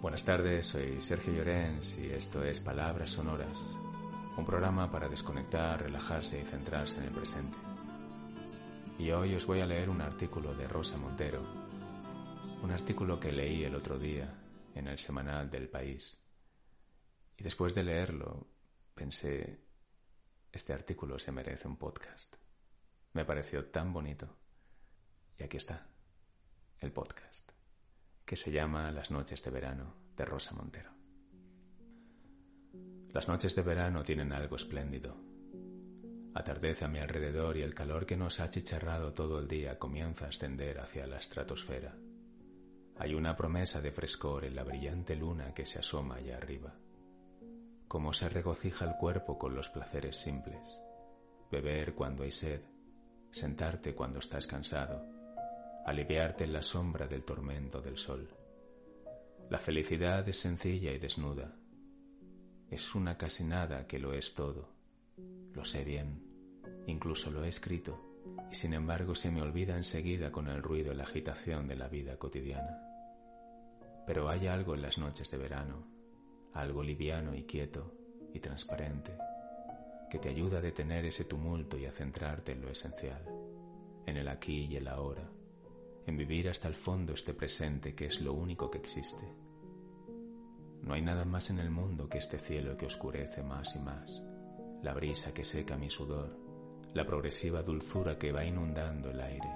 Buenas tardes, soy Sergio Llorens y esto es Palabras Sonoras, un programa para desconectar, relajarse y centrarse en el presente. Y hoy os voy a leer un artículo de Rosa Montero, un artículo que leí el otro día en el semanal del país. Y después de leerlo, pensé, este artículo se merece un podcast. Me pareció tan bonito. Y aquí está, el podcast que se llama Las noches de verano de Rosa Montero. Las noches de verano tienen algo espléndido. Atardece a mi alrededor y el calor que nos ha achicharrado todo el día comienza a ascender hacia la estratosfera. Hay una promesa de frescor en la brillante luna que se asoma allá arriba. Cómo se regocija el cuerpo con los placeres simples. Beber cuando hay sed, sentarte cuando estás cansado, aliviarte en la sombra del tormento del sol. La felicidad es sencilla y desnuda. Es una casi nada que lo es todo. Lo sé bien, incluso lo he escrito, y sin embargo se me olvida enseguida con el ruido y la agitación de la vida cotidiana. Pero hay algo en las noches de verano, algo liviano y quieto y transparente, que te ayuda a detener ese tumulto y a centrarte en lo esencial, en el aquí y el ahora, en vivir hasta el fondo este presente que es lo único que existe. No hay nada más en el mundo que este cielo que oscurece más y más, la brisa que seca mi sudor, la progresiva dulzura que va inundando el aire,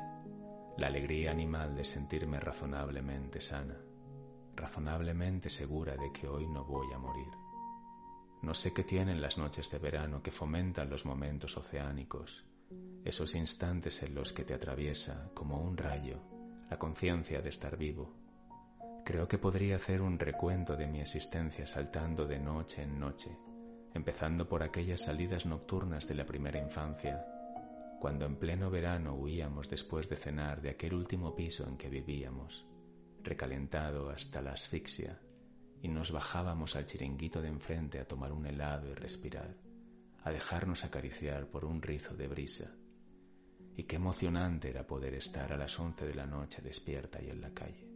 la alegría animal de sentirme razonablemente sana, razonablemente segura de que hoy no voy a morir. No sé qué tienen las noches de verano que fomentan los momentos oceánicos, esos instantes en los que te atraviesa como un rayo la conciencia de estar vivo. Creo que podría hacer un recuento de mi existencia saltando de noche en noche, empezando por aquellas salidas nocturnas de la primera infancia, cuando en pleno verano huíamos después de cenar de aquel último piso en que vivíamos, recalentado hasta la asfixia, y nos bajábamos al chiringuito de enfrente a tomar un helado y respirar, a dejarnos acariciar por un rizo de brisa y qué emocionante era poder estar a las once de la noche despierta y en la calle.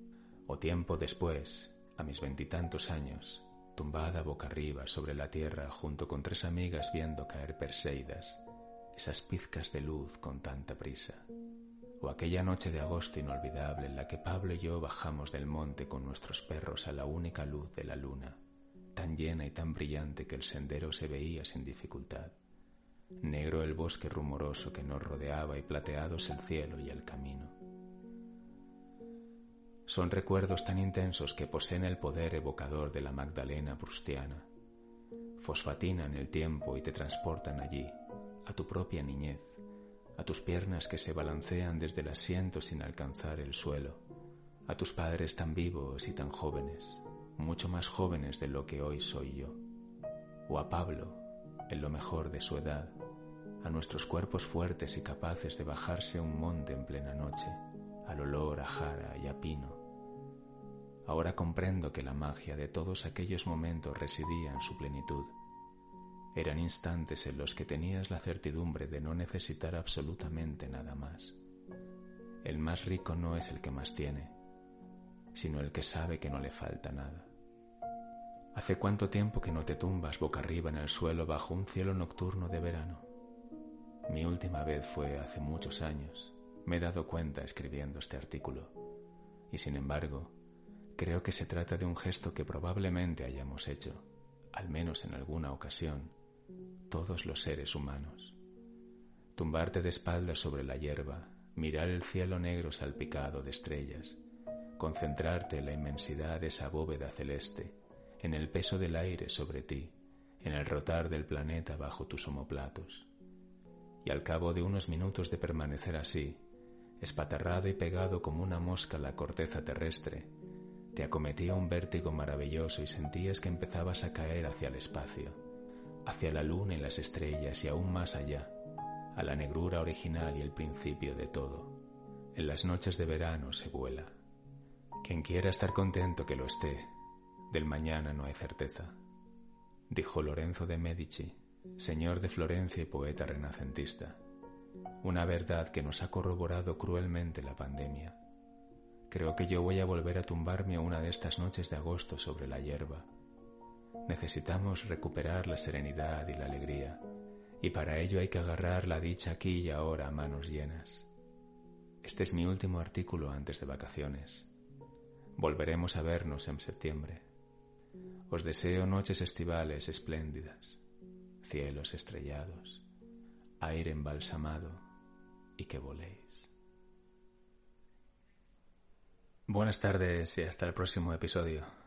O tiempo después, a mis veintitantos años, tumbada boca arriba sobre la tierra junto con tres amigas viendo caer Perseidas, esas pizcas de luz con tanta prisa. O aquella noche de agosto inolvidable en la que Pablo y yo bajamos del monte con nuestros perros a la única luz de la luna, tan llena y tan brillante que el sendero se veía sin dificultad negro el bosque rumoroso que nos rodeaba y plateados el cielo y el camino. Son recuerdos tan intensos que poseen el poder evocador de la Magdalena prustiana. Fosfatinan el tiempo y te transportan allí, a tu propia niñez, a tus piernas que se balancean desde el asiento sin alcanzar el suelo, a tus padres tan vivos y tan jóvenes, mucho más jóvenes de lo que hoy soy yo, o a Pablo, en lo mejor de su edad, a nuestros cuerpos fuertes y capaces de bajarse un monte en plena noche, al olor a jara y a pino. Ahora comprendo que la magia de todos aquellos momentos residía en su plenitud. Eran instantes en los que tenías la certidumbre de no necesitar absolutamente nada más. El más rico no es el que más tiene, sino el que sabe que no le falta nada. ¿Hace cuánto tiempo que no te tumbas boca arriba en el suelo bajo un cielo nocturno de verano? Mi última vez fue hace muchos años. Me he dado cuenta escribiendo este artículo. Y sin embargo, creo que se trata de un gesto que probablemente hayamos hecho, al menos en alguna ocasión, todos los seres humanos. Tumbarte de espaldas sobre la hierba, mirar el cielo negro salpicado de estrellas, concentrarte en la inmensidad de esa bóveda celeste, en el peso del aire sobre ti, en el rotar del planeta bajo tus omoplatos y al cabo de unos minutos de permanecer así, espatarrado y pegado como una mosca a la corteza terrestre, te acometía un vértigo maravilloso y sentías que empezabas a caer hacia el espacio, hacia la luna y las estrellas y aún más allá, a la negrura original y el principio de todo. En las noches de verano se vuela. Quien quiera estar contento que lo esté, del mañana no hay certeza, dijo Lorenzo de Medici señor de Florencia y poeta renacentista, una verdad que nos ha corroborado cruelmente la pandemia. Creo que yo voy a volver a tumbarme una de estas noches de agosto sobre la hierba. Necesitamos recuperar la serenidad y la alegría, y para ello hay que agarrar la dicha aquí y ahora a manos llenas. Este es mi último artículo antes de vacaciones. Volveremos a vernos en septiembre. Os deseo noches estivales espléndidas, cielos estrellados, aire embalsamado y que voléis. Buenas tardes y hasta el próximo episodio.